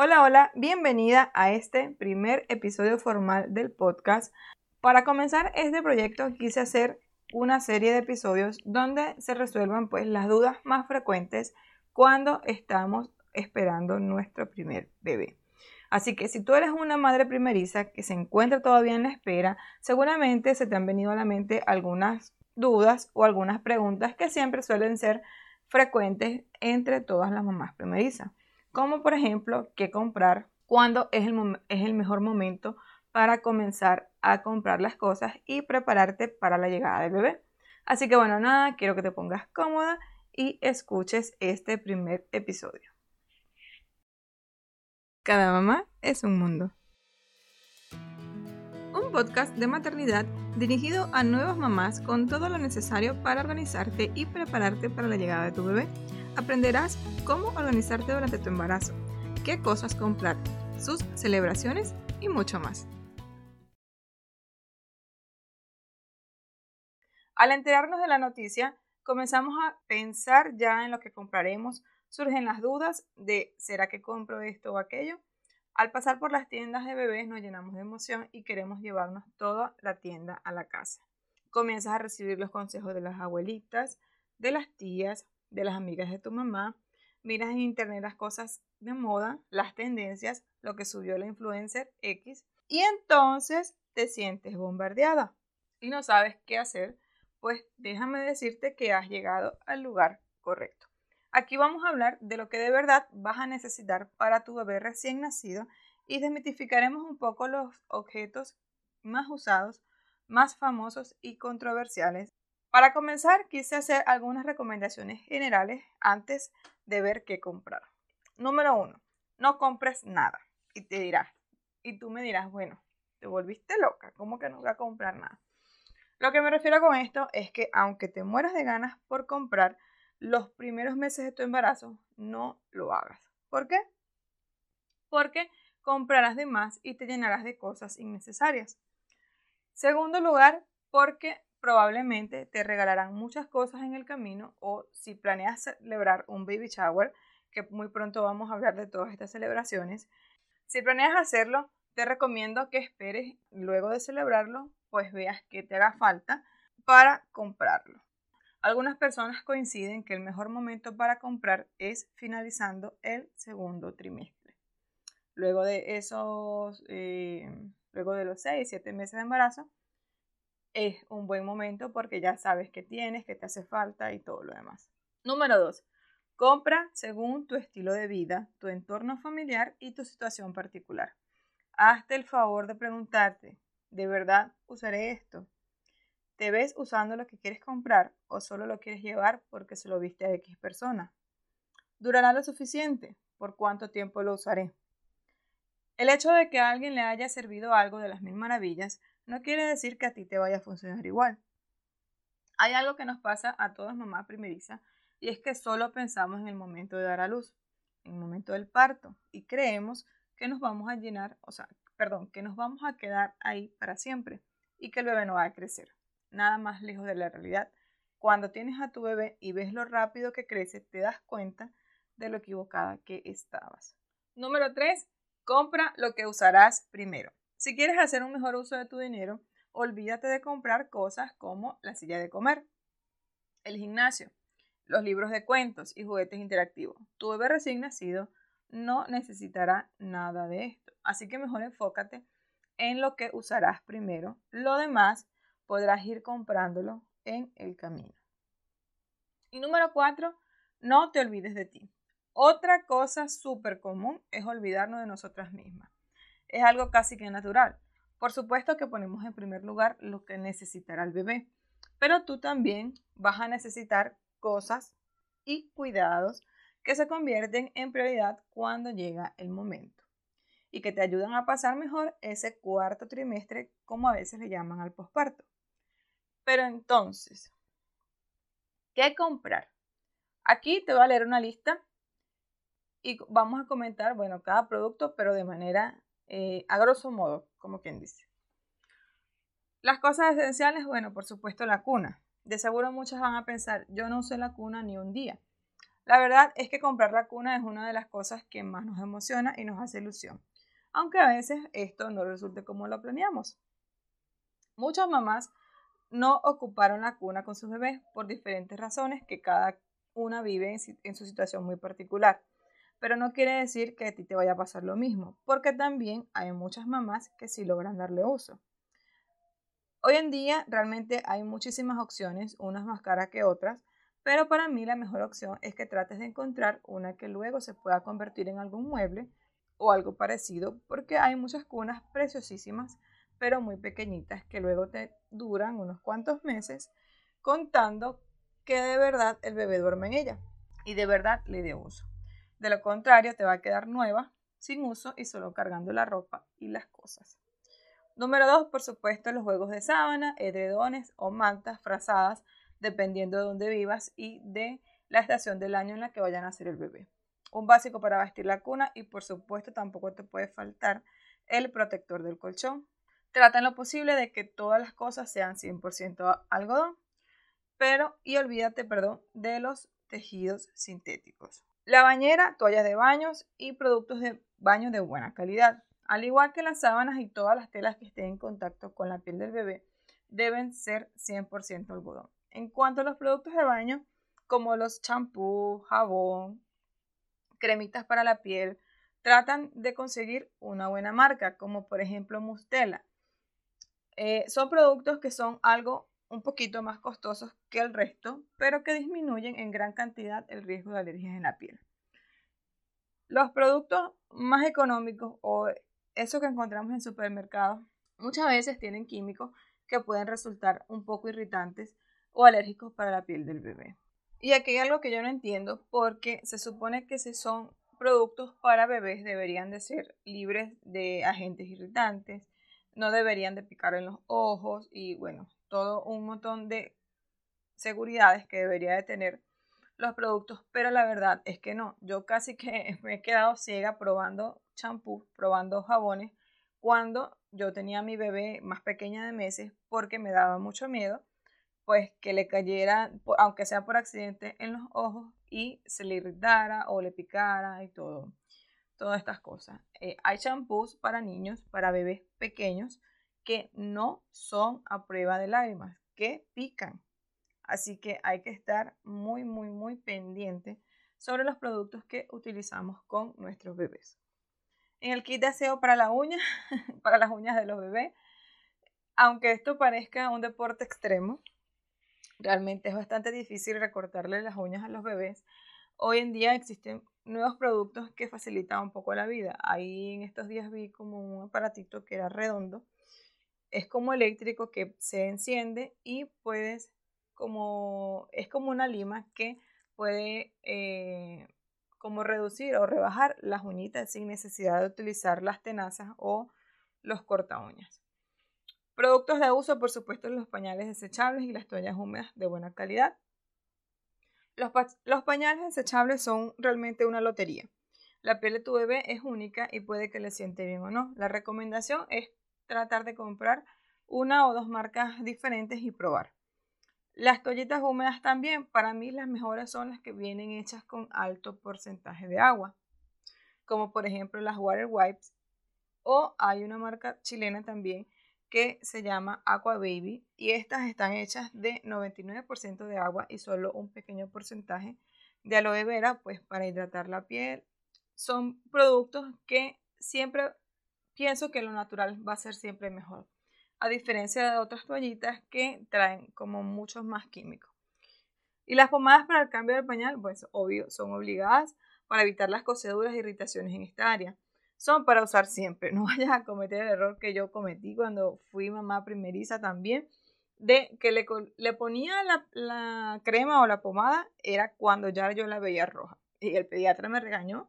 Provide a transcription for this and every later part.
Hola, hola, bienvenida a este primer episodio formal del podcast. Para comenzar este proyecto quise hacer una serie de episodios donde se resuelvan pues las dudas más frecuentes cuando estamos esperando nuestro primer bebé. Así que si tú eres una madre primeriza que se encuentra todavía en la espera, seguramente se te han venido a la mente algunas dudas o algunas preguntas que siempre suelen ser frecuentes entre todas las mamás primerizas como por ejemplo qué comprar, cuándo es el, es el mejor momento para comenzar a comprar las cosas y prepararte para la llegada del bebé. Así que bueno, nada, quiero que te pongas cómoda y escuches este primer episodio. Cada mamá es un mundo. Un podcast de maternidad dirigido a nuevas mamás con todo lo necesario para organizarte y prepararte para la llegada de tu bebé aprenderás cómo organizarte durante tu embarazo, qué cosas comprar, sus celebraciones y mucho más. Al enterarnos de la noticia, comenzamos a pensar ya en lo que compraremos. Surgen las dudas de ¿será que compro esto o aquello? Al pasar por las tiendas de bebés nos llenamos de emoción y queremos llevarnos toda la tienda a la casa. Comienzas a recibir los consejos de las abuelitas, de las tías, de las amigas de tu mamá, miras en internet las cosas de moda, las tendencias, lo que subió la influencer X, y entonces te sientes bombardeada y no sabes qué hacer, pues déjame decirte que has llegado al lugar correcto. Aquí vamos a hablar de lo que de verdad vas a necesitar para tu bebé recién nacido y desmitificaremos un poco los objetos más usados, más famosos y controversiales para comenzar, quise hacer algunas recomendaciones generales antes de ver qué comprar. Número uno, no compres nada. Y te dirás, y tú me dirás, bueno, te volviste loca, ¿cómo que no voy a comprar nada? Lo que me refiero con esto es que aunque te mueras de ganas por comprar, los primeros meses de tu embarazo no lo hagas. ¿Por qué? Porque comprarás de más y te llenarás de cosas innecesarias. Segundo lugar, porque probablemente te regalarán muchas cosas en el camino o si planeas celebrar un baby shower, que muy pronto vamos a hablar de todas estas celebraciones, si planeas hacerlo, te recomiendo que esperes luego de celebrarlo, pues veas que te haga falta para comprarlo. Algunas personas coinciden que el mejor momento para comprar es finalizando el segundo trimestre. Luego de esos, eh, luego de los 6, 7 meses de embarazo, es un buen momento porque ya sabes qué tienes, qué te hace falta y todo lo demás. Número 2. Compra según tu estilo de vida, tu entorno familiar y tu situación particular. Hazte el favor de preguntarte, ¿de verdad usaré esto? ¿Te ves usando lo que quieres comprar o solo lo quieres llevar porque se lo viste a X persona? ¿Durará lo suficiente? ¿Por cuánto tiempo lo usaré? El hecho de que a alguien le haya servido algo de las mil maravillas no quiere decir que a ti te vaya a funcionar igual. Hay algo que nos pasa a todas mamás primerizas y es que solo pensamos en el momento de dar a luz, en el momento del parto y creemos que nos vamos a llenar, o sea, perdón, que nos vamos a quedar ahí para siempre y que el bebé no va a crecer. Nada más lejos de la realidad. Cuando tienes a tu bebé y ves lo rápido que crece, te das cuenta de lo equivocada que estabas. Número 3. Compra lo que usarás primero. Si quieres hacer un mejor uso de tu dinero, olvídate de comprar cosas como la silla de comer, el gimnasio, los libros de cuentos y juguetes interactivos. Tu bebé recién nacido no necesitará nada de esto, así que mejor enfócate en lo que usarás primero. Lo demás podrás ir comprándolo en el camino. Y número cuatro, no te olvides de ti. Otra cosa súper común es olvidarnos de nosotras mismas es algo casi que natural. Por supuesto que ponemos en primer lugar lo que necesitará el bebé, pero tú también vas a necesitar cosas y cuidados que se convierten en prioridad cuando llega el momento y que te ayudan a pasar mejor ese cuarto trimestre, como a veces le llaman al posparto. Pero entonces, ¿qué comprar? Aquí te voy a leer una lista y vamos a comentar, bueno, cada producto, pero de manera eh, a grosso modo, como quien dice. Las cosas esenciales, bueno, por supuesto la cuna. De seguro muchas van a pensar, yo no usé la cuna ni un día. La verdad es que comprar la cuna es una de las cosas que más nos emociona y nos hace ilusión, aunque a veces esto no resulte como lo planeamos. Muchas mamás no ocuparon la cuna con sus bebés por diferentes razones que cada una vive en, su situación muy particular. Pero no quiere decir que a ti te vaya a pasar lo mismo, porque también hay muchas mamás que sí logran darle uso. Hoy en día realmente hay muchísimas opciones, unas más caras que otras, pero para mí la mejor opción es que trates de encontrar una que luego se pueda convertir en algún mueble o algo parecido, porque hay muchas cunas preciosísimas, pero muy pequeñitas, que luego te duran unos cuantos meses, contando que de verdad el bebé duerme en ella y de verdad le dé uso. De lo contrario, te va a quedar nueva, sin uso y solo cargando la ropa y las cosas. Número dos, por supuesto, los juegos de sábana, edredones o mantas frazadas, dependiendo de dónde vivas y de la estación del año en la que vayan a nacer el bebé. Un básico para vestir la cuna y por supuesto tampoco te puede faltar el protector del colchón. Trata en lo posible de que todas las cosas sean 100% algodón pero y olvídate, perdón, de los tejidos sintéticos. La bañera, toallas de baños y productos de baño de buena calidad. Al igual que las sábanas y todas las telas que estén en contacto con la piel del bebé, deben ser 100% algodón. En cuanto a los productos de baño, como los champú, jabón, cremitas para la piel, tratan de conseguir una buena marca, como por ejemplo Mustela. Eh, son productos que son algo un poquito más costosos que el resto, pero que disminuyen en gran cantidad el riesgo de alergias en la piel. Los productos más económicos o esos que encontramos en supermercados muchas veces tienen químicos que pueden resultar un poco irritantes o alérgicos para la piel del bebé. Y aquí hay algo que yo no entiendo porque se supone que si son productos para bebés deberían de ser libres de agentes irritantes, no deberían de picar en los ojos y bueno, todo un montón de seguridades que debería de tener los productos, pero la verdad es que no. Yo casi que me he quedado ciega probando champú, probando jabones, cuando yo tenía mi bebé más pequeña de meses, porque me daba mucho miedo, pues que le cayera, aunque sea por accidente, en los ojos y se le irritara o le picara y todo, todas estas cosas. Eh, hay champús para niños, para bebés pequeños, que no son a prueba de lágrimas, que pican. Así que hay que estar muy, muy, muy pendiente sobre los productos que utilizamos con nuestros bebés. En el kit de aseo para para las uñas de los bebés, aunque esto parezca un deporte extremo, realmente es bastante difícil recortarle las uñas a los bebés. Hoy en día existen nuevos productos que facilitan un poco la vida. Ahí en estos días vi como un aparatito que era redondo es como eléctrico que se enciende y puedes como es como una lima que puede eh, como reducir o rebajar las uñitas sin necesidad de utilizar las tenazas o los corta uñas. Productos de uso, por supuesto, los pañales desechables y las toallas húmedas de buena calidad. Los, los pañales desechables son realmente una lotería. La piel de tu bebé es única y puede que le siente bien o no. La recomendación es tratar de comprar una o dos marcas diferentes y probar. Las toallitas húmedas también, para mí las mejores son las que vienen hechas con alto porcentaje de agua, como por ejemplo las Water Wipes o hay una marca chilena también que se llama Aqua Baby y estas están hechas de 99% de agua y solo un pequeño porcentaje de aloe vera pues para hidratar la piel. Son productos que siempre pienso que lo natural va a ser siempre mejor, a diferencia de otras toallitas que traen como muchos más químicos. Y las pomadas para el cambio de pañal, pues obvio, son obligadas para evitar las coseduras e irritaciones en esta área. Son para usar siempre, no vayas a cometer el error que yo cometí cuando fui mamá primeriza también, de que le, le ponía la, la crema o la pomada, era cuando ya yo la veía roja. Y el pediatra me regañó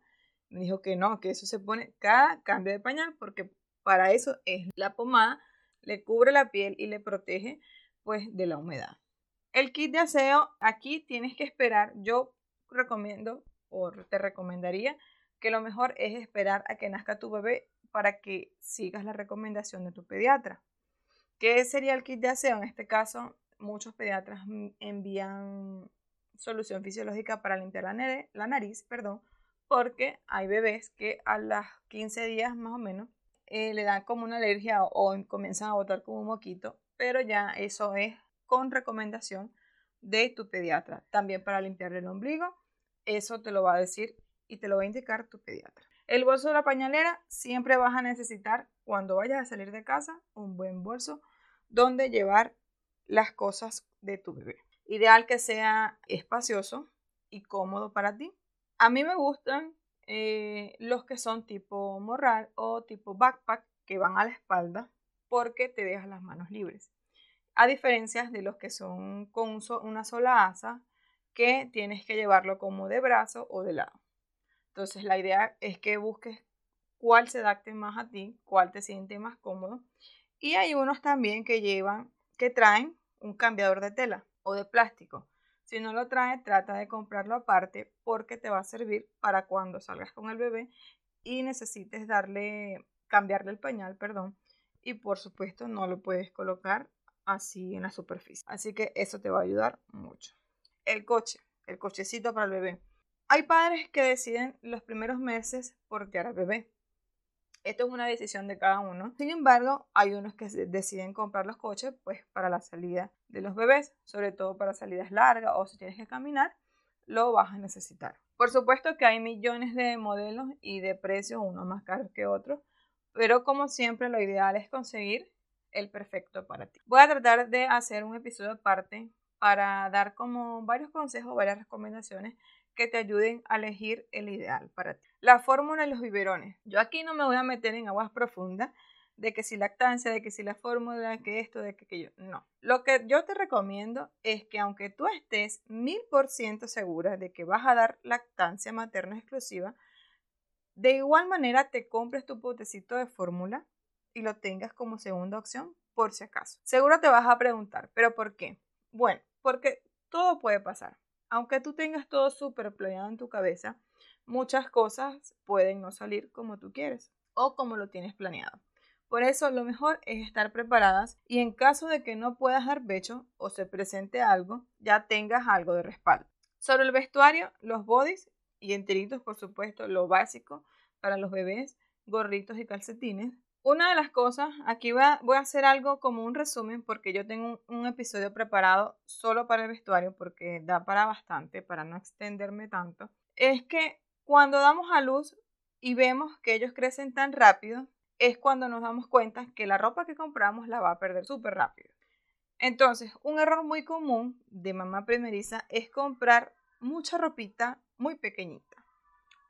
me dijo que no, que eso se pone cada cambio de pañal porque para eso es la pomada, le cubre la piel y le protege pues de la humedad. El kit de aseo, aquí tienes que esperar, yo recomiendo o te recomendaría que lo mejor es esperar a que nazca tu bebé para que sigas la recomendación de tu pediatra. ¿Qué sería el kit de aseo? En este caso, muchos pediatras envían solución fisiológica para limpiar la, nariz, perdón, porque hay bebés que a las 15 días más o menos eh, le dan como una alergia o, comienzan a botar como un moquito, pero ya eso es con recomendación de tu pediatra. También para limpiar el ombligo, eso te lo va a decir y te lo va a indicar tu pediatra. El bolso de la pañalera siempre vas a necesitar cuando vayas a salir de casa un buen bolso donde llevar las cosas de tu bebé. Ideal que sea espacioso y cómodo para ti. A mí me gustan eh, los que son tipo morral o tipo backpack que van a la espalda porque te dejas las manos libres. A diferencia de los que son con una sola asa que tienes que llevarlo como de brazo o de lado. Entonces la idea es que busques cuál se adapte más a ti, cuál te siente más cómodo. Y hay unos también que llevan, que traen un cambiador de tela o de plástico. Si no lo trae, trata de comprarlo aparte porque te va a servir para cuando salgas con el bebé y necesites darle, cambiarle el pañal, perdón. Y por supuesto no lo puedes colocar así en la superficie. Así que eso te va a ayudar mucho. El coche, el cochecito para el bebé. Hay padres que deciden los primeros meses portear al bebé. Esto es una decisión de cada uno. Sin embargo, hay unos que deciden comprar los coches pues para la salida de los bebés, sobre todo para salidas largas o si tienes que caminar, lo vas a necesitar. Por supuesto que hay millones de modelos y de precios, unos más caros que otros, pero como siempre lo ideal es conseguir el perfecto para ti. Voy a tratar de hacer un episodio aparte para dar como varios consejos, varias recomendaciones que te ayuden a elegir el ideal para ti. La fórmula y los biberones. Yo aquí no me voy a meter en aguas profundas de que si lactancia, de que si la fórmula, que esto, de que aquello. No. Lo que yo te recomiendo es que aunque tú estés mil por ciento segura de que vas a dar lactancia materna exclusiva, de igual manera te compres tu potecito de fórmula y lo tengas como segunda opción por si acaso. Seguro te vas a preguntar, ¿pero por qué? Bueno, porque todo puede pasar aunque tú tengas todo súper planeado en tu cabeza, muchas cosas pueden no salir como tú quieres o como lo tienes planeado. Por eso lo mejor es estar preparadas y en caso de que no puedas dar pecho o se presente algo, ya tengas algo de respaldo. Sobre el vestuario, los bodies y enteritos, por supuesto, lo básico para los bebés, gorritos y calcetines, una de las cosas, aquí voy a, hacer algo como un resumen porque yo tengo un, episodio preparado solo para el vestuario porque da para bastante, para no extenderme tanto, es que cuando damos a luz y vemos que ellos crecen tan rápido, es cuando nos damos cuenta que la ropa que compramos la va a perder súper rápido. Entonces, un error muy común de mamá primeriza es comprar mucha ropita muy pequeñita.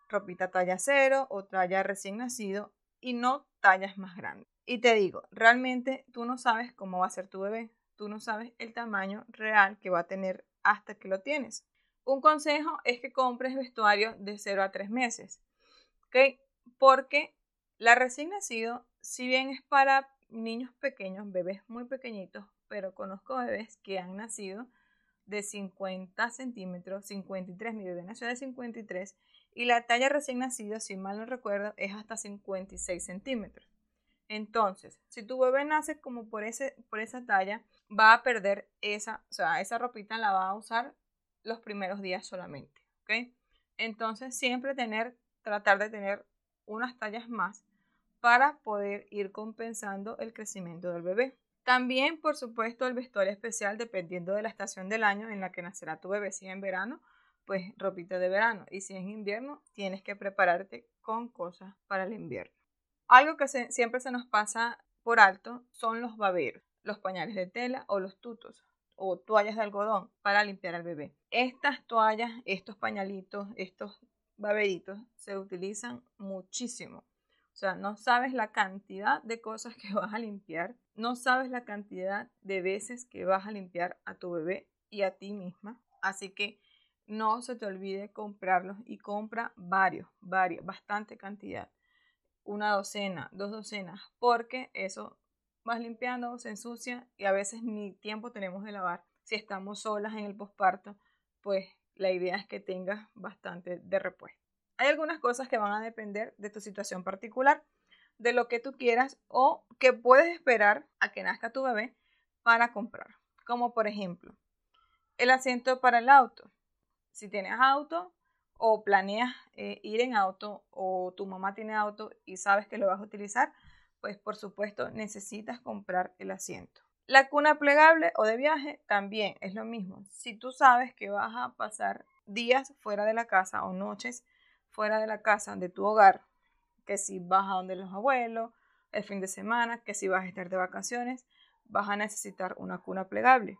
Ropita talla cero o talla recién nacido y no tallas más grandes. Y te digo, realmente tú no sabes cómo va a ser tu bebé, tú no sabes el tamaño real que va a tener hasta que lo tienes. Un consejo es que compres vestuario de 0 a 3 meses, ¿ok? Porque la recién nacido, si bien es para niños pequeños, bebés muy pequeñitos, pero conozco bebés que han nacido de 50 centímetros, 53, mi bebé nació de 53 y la talla recién nacida, si mal no recuerdo, es hasta 56 centímetros. Entonces, si tu bebé nace como por, ese, por esa talla, va a perder esa, o sea, esa ropita la va a usar los primeros días solamente, ¿ok? Entonces, siempre tener, tratar de tener unas tallas más para poder ir compensando el crecimiento del bebé. También, por supuesto, el vestuario especial dependiendo de la estación del año en la que nacerá tu bebé, si es en verano pues ropita de verano. Y si es invierno, tienes que prepararte con cosas para el invierno. Algo que siempre se nos pasa por alto son los baberos, los pañales de tela o los tutos o toallas de algodón para limpiar al bebé. Estas toallas, estos pañalitos, estos baberitos se utilizan muchísimo. O sea, no sabes la cantidad de cosas que vas a limpiar, no sabes la cantidad de veces que vas a limpiar a tu bebé y a ti misma. Así que no se te olvide comprarlos y compra varios, varios, bastante cantidad. Una docena, dos docenas, porque eso vas limpiando, se ensucia y a veces ni tiempo tenemos de lavar. Si estamos solas en el posparto, pues la idea es que tengas bastante de repuesto. Hay algunas cosas que van a depender de tu situación particular, de lo que tú quieras o que puedes esperar a que nazca tu bebé para comprar. Como por ejemplo, el asiento para el auto Si tienes auto o planeas eh, ir en auto o tu mamá tiene auto y sabes que lo vas a utilizar, pues por supuesto necesitas comprar el asiento. La cuna plegable o de viaje también es lo mismo. Si tú sabes que vas a pasar días fuera de la casa o noches fuera de la casa de tu hogar, que si vas a donde los abuelos, el fin de semana, que si vas a estar de vacaciones, vas a necesitar una cuna plegable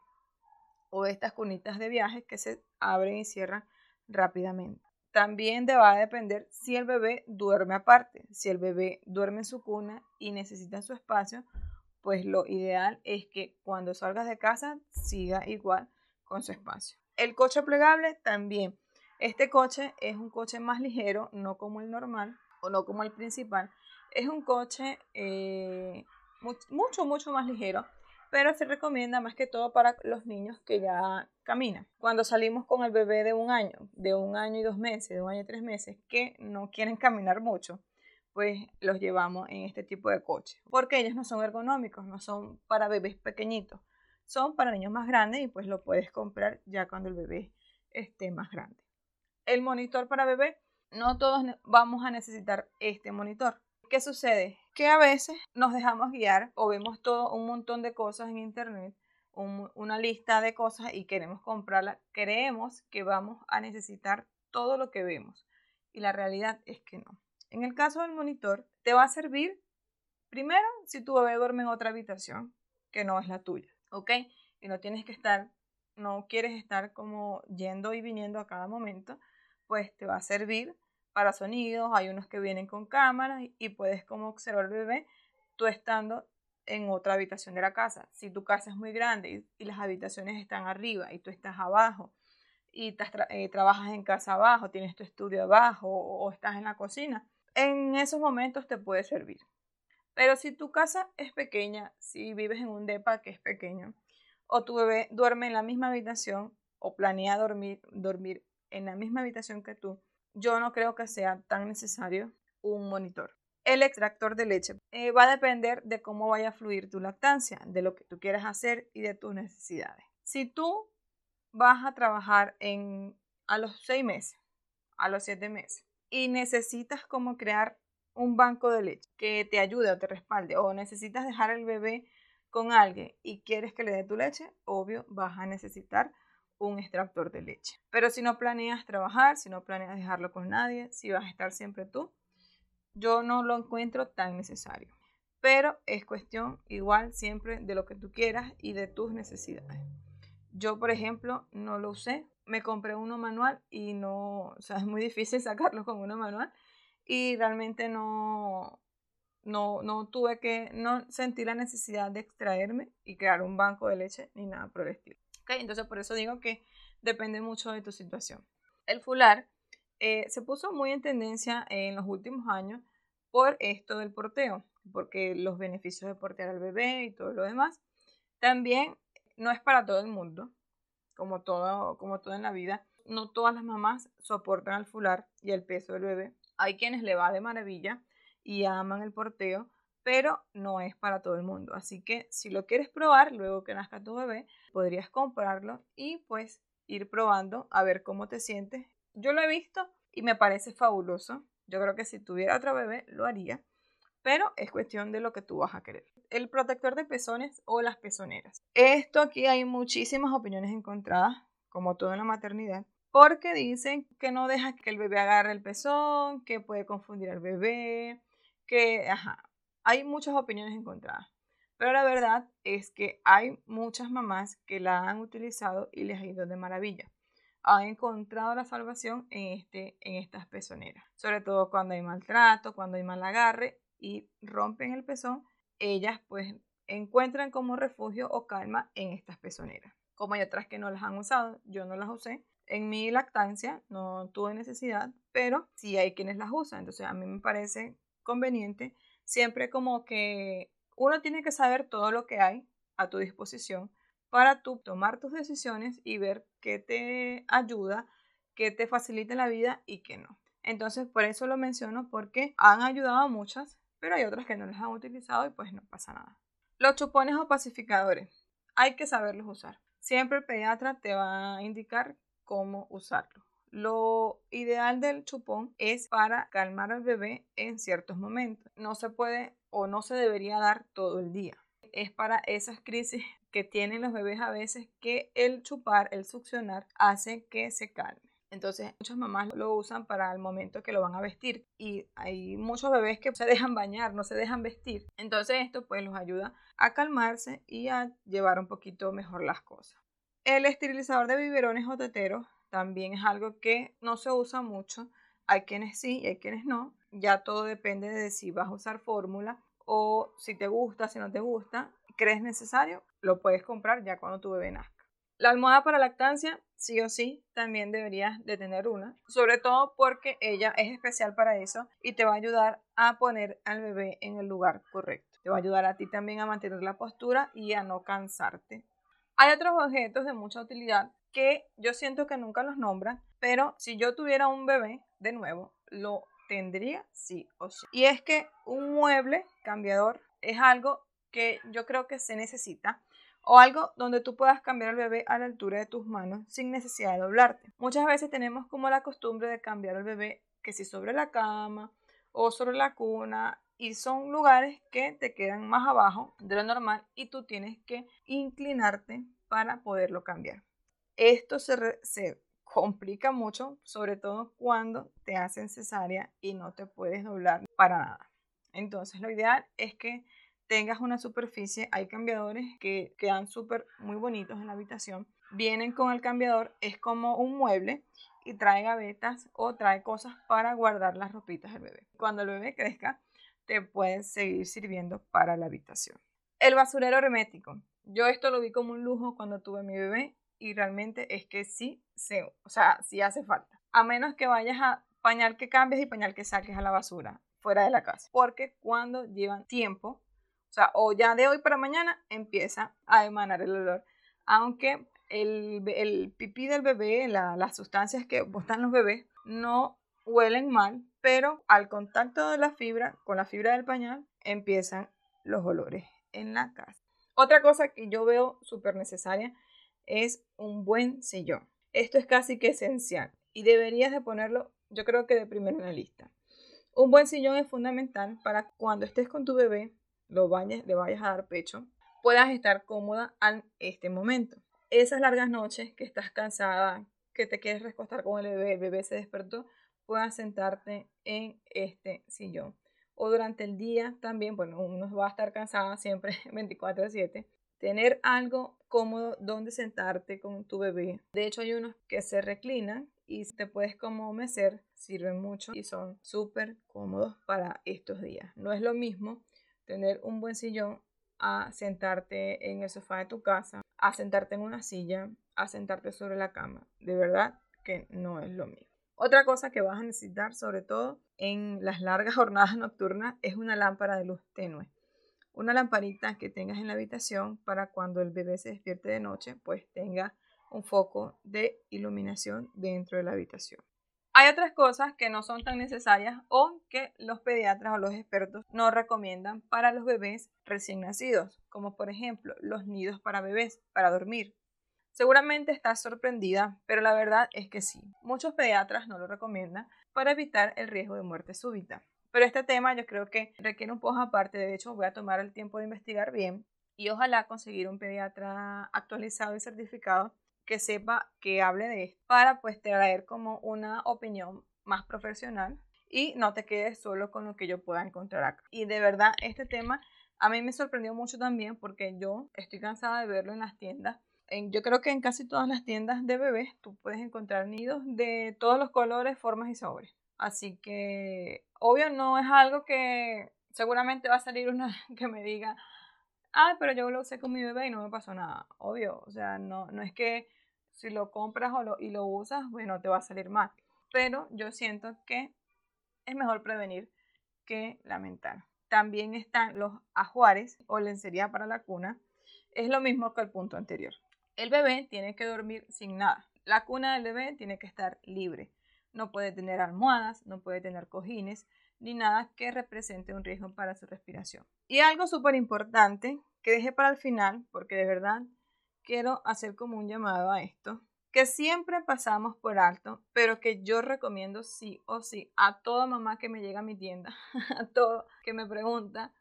o estas cunitas de viaje que se abren y cierran rápidamente. También va a depender si el bebé duerme aparte. Si el bebé duerme en su cuna y necesita su espacio, pues lo ideal es que cuando salgas de casa siga igual con su espacio. El coche plegable también. Este coche es un coche más ligero, no como el normal o no como el principal. Es un coche eh, mucho, mucho más ligero, pero se recomienda más que todo para los niños que ya caminan. Cuando salimos con el bebé de un año, de un año y dos meses, de un año y tres meses, que no quieren caminar mucho, pues los llevamos en este tipo de coche. Porque ellos no son ergonómicos, no son para bebés pequeñitos, son para niños más grandes y pues lo puedes comprar ya cuando el bebé esté más grande. El monitor para bebé, no todos vamos a necesitar este monitor. ¿Qué sucede? Que a veces nos dejamos guiar o vemos todo un montón de cosas en internet, una lista de cosas y queremos comprarla. Creemos que vamos a necesitar todo lo que vemos y la realidad es que no. En el caso del monitor, te va a servir primero si tu bebé duerme en otra habitación que no es la tuya, ¿ok? Y no tienes que estar, no quieres estar como yendo y viniendo a cada momento, pues te va a servir para sonidos, hay unos que vienen con cámaras y puedes como observar al bebé tú estando en otra habitación de la casa. Si tu casa es muy grande y, las habitaciones están arriba y tú estás abajo y eh, trabajas en casa abajo, tienes tu estudio abajo o estás en la cocina, en esos momentos te puede servir. Pero si tu casa es pequeña, si vives en un depa que es pequeño, o tu bebé duerme en la misma habitación o planea dormir, dormir en la misma habitación que tú, yo no creo que sea tan necesario un monitor. El extractor de leche eh, va a depender de cómo vaya a fluir tu lactancia, de lo que tú quieras hacer y de tus necesidades. Si tú vas a trabajar en, a los seis meses, a los siete meses, y necesitas como crear un banco de leche que te ayude o te respalde, o necesitas dejar el bebé con alguien y quieres que le dé tu leche, obvio vas a necesitar un extractor de leche. Pero si no planeas trabajar, si no planeas dejarlo con nadie, si vas a estar siempre tú, yo no lo encuentro tan necesario. Pero es cuestión igual siempre de lo que tú quieras y de tus necesidades. Yo, por ejemplo, no lo usé me compré uno manual y no, o sea, es muy difícil sacarlo con uno manual y realmente no, no, no tuve que, no sentí la necesidad de extraerme y crear un banco de leche ni nada por el estilo. Entonces por eso digo que depende mucho de tu situación. El fular eh, se puso muy en tendencia en los últimos años por esto del porteo, porque los beneficios de portear al bebé y todo lo demás. También no es para todo el mundo como todo, como todo en la vida, no todas las mamás soportan al fular y el peso del bebé. Hay quienes le va de maravilla y aman el porteo, pero no es para todo el mundo. Así que si lo quieres probar luego que nazca tu bebé, podrías comprarlo y pues ir probando a ver cómo te sientes. Yo lo he visto y me parece fabuloso. Yo creo que si tuviera otro bebé lo haría, pero es cuestión de lo que tú vas a querer el protector de pezones o las pezoneras. Esto aquí hay muchísimas opiniones encontradas, como todo en la maternidad, porque dicen que no deja que el bebé agarre el pezón, que puede confundir al bebé, que, ajá, hay muchas opiniones encontradas. Pero la verdad es que hay muchas mamás que la han utilizado y les ha ido de maravilla. Han encontrado la salvación en, este, en estas pezoneras. Sobre todo cuando hay maltrato, cuando hay mal agarre y rompen el pezón ellas pues encuentran como refugio o calma en estas pezoneras. Como hay otras que no las han usado, yo no las usé. En mi lactancia no tuve necesidad, pero sí hay quienes las usan. Entonces a mí me parece conveniente siempre como que uno tiene que saber todo lo que hay a tu disposición para tú tomar tus decisiones y ver qué te ayuda, qué te facilita la vida y qué no. Entonces, por eso lo menciono porque han ayudado a muchas pero hay otras que no las han utilizado y pues no pasa nada. Los chupones o pacificadores, hay que saberlos usar. Siempre el pediatra te va a indicar cómo usarlos. Lo ideal del chupón es para calmar al bebé en ciertos momentos. No se puede o no se debería dar todo el día. Es para esas crisis que tienen los bebés a veces que el chupar, el succionar, hace que se calme. Entonces, muchas mamás lo usan para el momento que lo van a vestir y hay muchos bebés que se dejan bañar, no se dejan vestir. Entonces, esto pues los ayuda a calmarse y a llevar un poquito mejor las cosas. El esterilizador de biberones o teteros también es algo que no se usa mucho. Hay quienes sí y hay quienes no. Ya todo depende de si vas a usar fórmula o si te gusta, si no te gusta. ¿Crees necesario? Lo puedes comprar ya cuando tu bebé nazca. La almohada para lactancia, sí o sí, también deberías de tener una, sobre todo porque ella es especial para eso y te va a ayudar a poner al bebé en el lugar correcto. Te va a ayudar a ti también a mantener la postura y a no cansarte. Hay otros objetos de mucha utilidad que yo siento que nunca los nombran, pero si yo tuviera un bebé, de nuevo, lo tendría sí o sí. Y es que un mueble cambiador es algo que yo creo que se necesita o algo donde tú puedas cambiar al bebé a la altura de tus manos sin necesidad de doblarte. Muchas veces tenemos como la costumbre de cambiar al bebé que si sobre la cama o sobre la cuna y son lugares que te quedan más abajo de lo normal y tú tienes que inclinarte para poderlo cambiar. Esto se, se complica mucho, sobre todo cuando te hacen cesárea y no te puedes doblar para nada. Entonces lo ideal es que tengas una superficie, hay cambiadores que quedan súper muy bonitos en la habitación. Vienen con el cambiador, es como un mueble y trae gavetas o trae cosas para guardar las ropitas del bebé. Cuando el bebé crezca, te pueden seguir sirviendo para la habitación. El basurero hermético. Yo esto lo vi como un lujo cuando tuve mi bebé y realmente es que sí, se, o sea, sí hace falta. A menos que vayas a pañal que cambies y pañal que saques a la basura fuera de la casa. Porque cuando llevan tiempo, o o ya de hoy para mañana empieza a emanar el olor. Aunque el, el pipí del bebé, las sustancias que botan los bebés, no huelen mal, pero al contacto de la fibra, con la fibra del pañal, empiezan los olores en la casa. Otra cosa que yo veo súper necesaria es un buen sillón. Esto es casi que esencial y deberías de ponerlo, yo creo que de primero en la lista. Un buen sillón es fundamental para cuando estés con tu bebé lo vayas, le vayas a dar pecho, puedas estar cómoda en este momento. Esas largas noches que estás cansada, que te quieres recostar con el bebé, el bebé se despertó, puedas sentarte en este sillón. O durante el día también, bueno, uno va a estar cansada siempre 24/7. Tener algo cómodo donde sentarte con tu bebé. De hecho, hay unos que se reclinan y te puedes como mecer, sirven mucho y son súper cómodos para estos días. No es lo mismo tener un buen sillón a sentarte en el sofá de tu casa, a sentarte en una silla, a sentarte sobre la cama. De verdad que no es lo mismo. Otra cosa que vas a necesitar, sobre todo en las largas jornadas nocturnas, es una lámpara de luz tenue. Una lamparita que tengas en la habitación para cuando el bebé se despierte de noche, pues tenga un foco de iluminación dentro de la habitación. Hay otras cosas que no son tan necesarias o que los pediatras o los expertos no recomiendan para los bebés recién nacidos, como por ejemplo los nidos para bebés, para dormir. Seguramente estás sorprendida, pero la verdad es que sí. Muchos pediatras no lo recomiendan para evitar el riesgo de muerte súbita. Pero este tema yo creo que requiere un poco aparte. De hecho, voy a tomar el tiempo de investigar bien y ojalá conseguir un pediatra actualizado y certificado que sepa que hable de esto para pues traer como una opinión más profesional y no te quedes solo con lo que yo pueda encontrar acá. Y de verdad este tema a mí me sorprendió mucho también porque yo estoy cansada de verlo en las tiendas. yo creo que en casi todas las tiendas de bebés tú puedes encontrar nidos de todos los colores, formas y sabores. Así que obvio no es algo que seguramente va a salir una que me diga, ay, pero yo lo usé con mi bebé y no me pasó nada. Obvio, o sea, no, no es que si lo compras o y lo usas, bueno, te va a salir mal. Pero yo siento que es mejor prevenir que lamentar. También están los ajuares o lencería para la cuna. Es lo mismo que el punto anterior. El bebé tiene que dormir sin nada. La cuna del bebé tiene que estar libre. No puede tener almohadas, no puede tener cojines, ni nada que represente un riesgo para su respiración. Y algo súper importante que deje para el final, porque de verdad quiero hacer como un llamado a esto. que siempre pasamos por alto, pero que yo recomiendo sí o sí a toda mamá que me llega a mi tienda, a todo que me pregunta,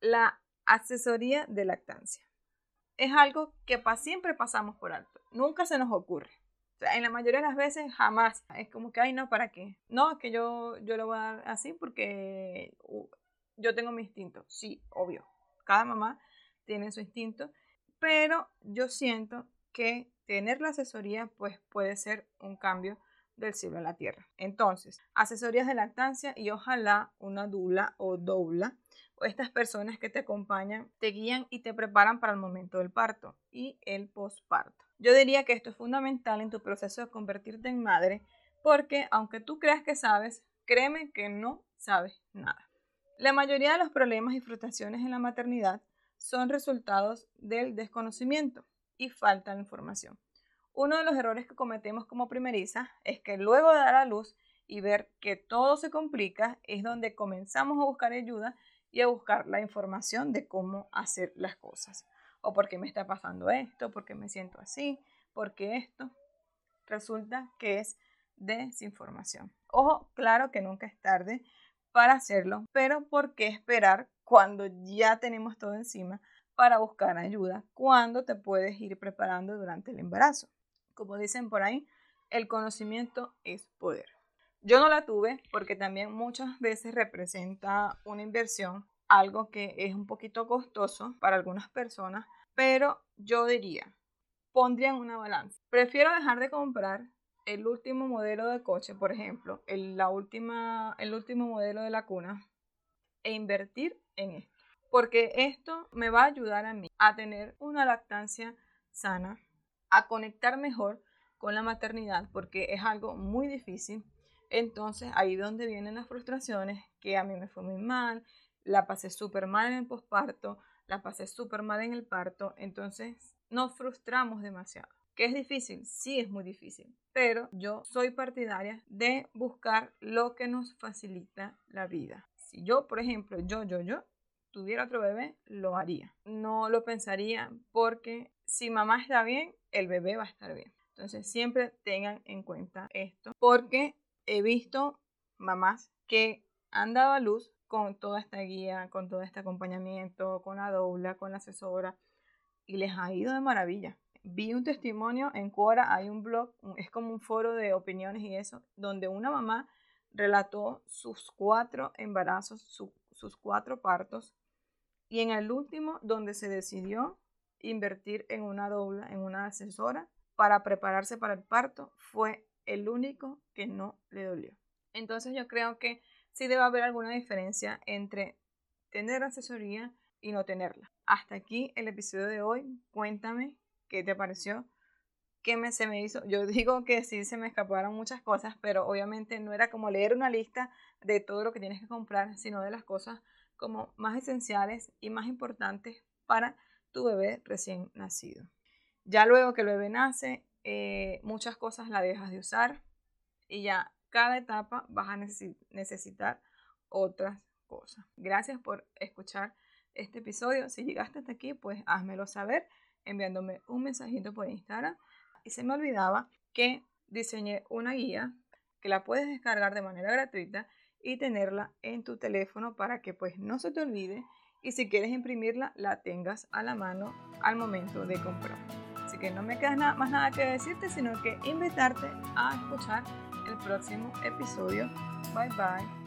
la asesoría de lactancia. Es algo que siempre pasamos por alto, nunca se nos ocurre. Sea, en la mayoría de las veces jamás. Es como que, ay, no, ¿para qué? No, es que yo, yo lo voy a dar así porque yo tengo mi instinto. Sí, obvio. Cada mamá tiene su instinto. Pero yo siento que tener la asesoría pues puede ser un cambio del cielo a la tierra. Entonces, asesorías de lactancia y ojalá una dula o doula o estas personas que te acompañan, te guían y te preparan para el momento del parto y el posparto. Yo diría que esto es fundamental en tu proceso de convertirte en madre porque aunque tú creas que sabes, créeme que no sabes nada. La mayoría de los problemas y frustraciones en la maternidad son resultados del desconocimiento y falta de información. Uno de los errores que cometemos como primeriza es que luego de dar a luz y ver que todo se complica es donde comenzamos a buscar ayuda y a buscar la información de cómo hacer las cosas. O por qué me está pasando esto, por qué me siento así, por qué esto. Resulta que es desinformación. Ojo, claro que nunca es tarde para hacerlo, pero ¿por qué esperar cuando ya tenemos todo encima para buscar ayuda? Cuando te puedes ir preparando durante el embarazo. Como dicen por ahí, el conocimiento es poder. Yo no la tuve porque también muchas veces representa una inversión, algo que es un poquito costoso para algunas personas, pero yo diría, pondría en una balanza. Prefiero dejar de comprar el último modelo de coche, por ejemplo, el, la última, el último modelo de la cuna, e invertir en esto. Porque esto me va a ayudar a mí a tener una lactancia sana, a conectar mejor con la maternidad, porque es algo muy difícil entonces ahí donde vienen las frustraciones, que a mí me fue muy mal, la pasé súper mal en el posparto, la pasé súper mal en el parto, entonces nos frustramos demasiado. ¿Que es difícil? Sí, es muy difícil, pero yo soy partidaria de buscar lo que nos facilita la vida. Si yo, por ejemplo, yo, yo, yo, tuviera otro bebé, lo haría. No lo pensaría porque si mamá está bien, el bebé va a estar bien. Entonces siempre tengan en cuenta esto porque he visto mamás que han dado a luz con toda esta guía, con todo este acompañamiento, con la doula, con la asesora, y les ha ido de maravilla. Vi un testimonio en Quora, hay un blog, es como un foro de opiniones y eso, donde una mamá relató sus cuatro embarazos, sus cuatro partos, y en el último, donde se decidió invertir en una doula, en una asesora, para prepararse para el parto, fue el único que no le dolió. Entonces yo creo que sí debe haber alguna diferencia entre tener asesoría y no tenerla. Hasta aquí el episodio de hoy. Cuéntame qué te pareció, qué me, se me hizo. Yo digo que sí se me escaparon muchas cosas, pero obviamente no era como leer una lista de todo lo que tienes que comprar, sino de las cosas como más esenciales y más importantes para tu bebé recién nacido. Ya luego que el bebé nace, eh, muchas cosas la dejas de usar y ya cada etapa vas a necesitar otras cosas. Gracias por escuchar este episodio. Si llegaste hasta aquí, pues házmelo saber enviándome un mensajito por Instagram. Y se me olvidaba que diseñé una guía que la puedes descargar de manera gratuita y tenerla en tu teléfono para que pues no se te olvide y si quieres imprimirla la tengas a la mano al momento de comprar que no me queda nada, más nada que decirte, sino que invitarte a escuchar próximo episodio. Bye bye.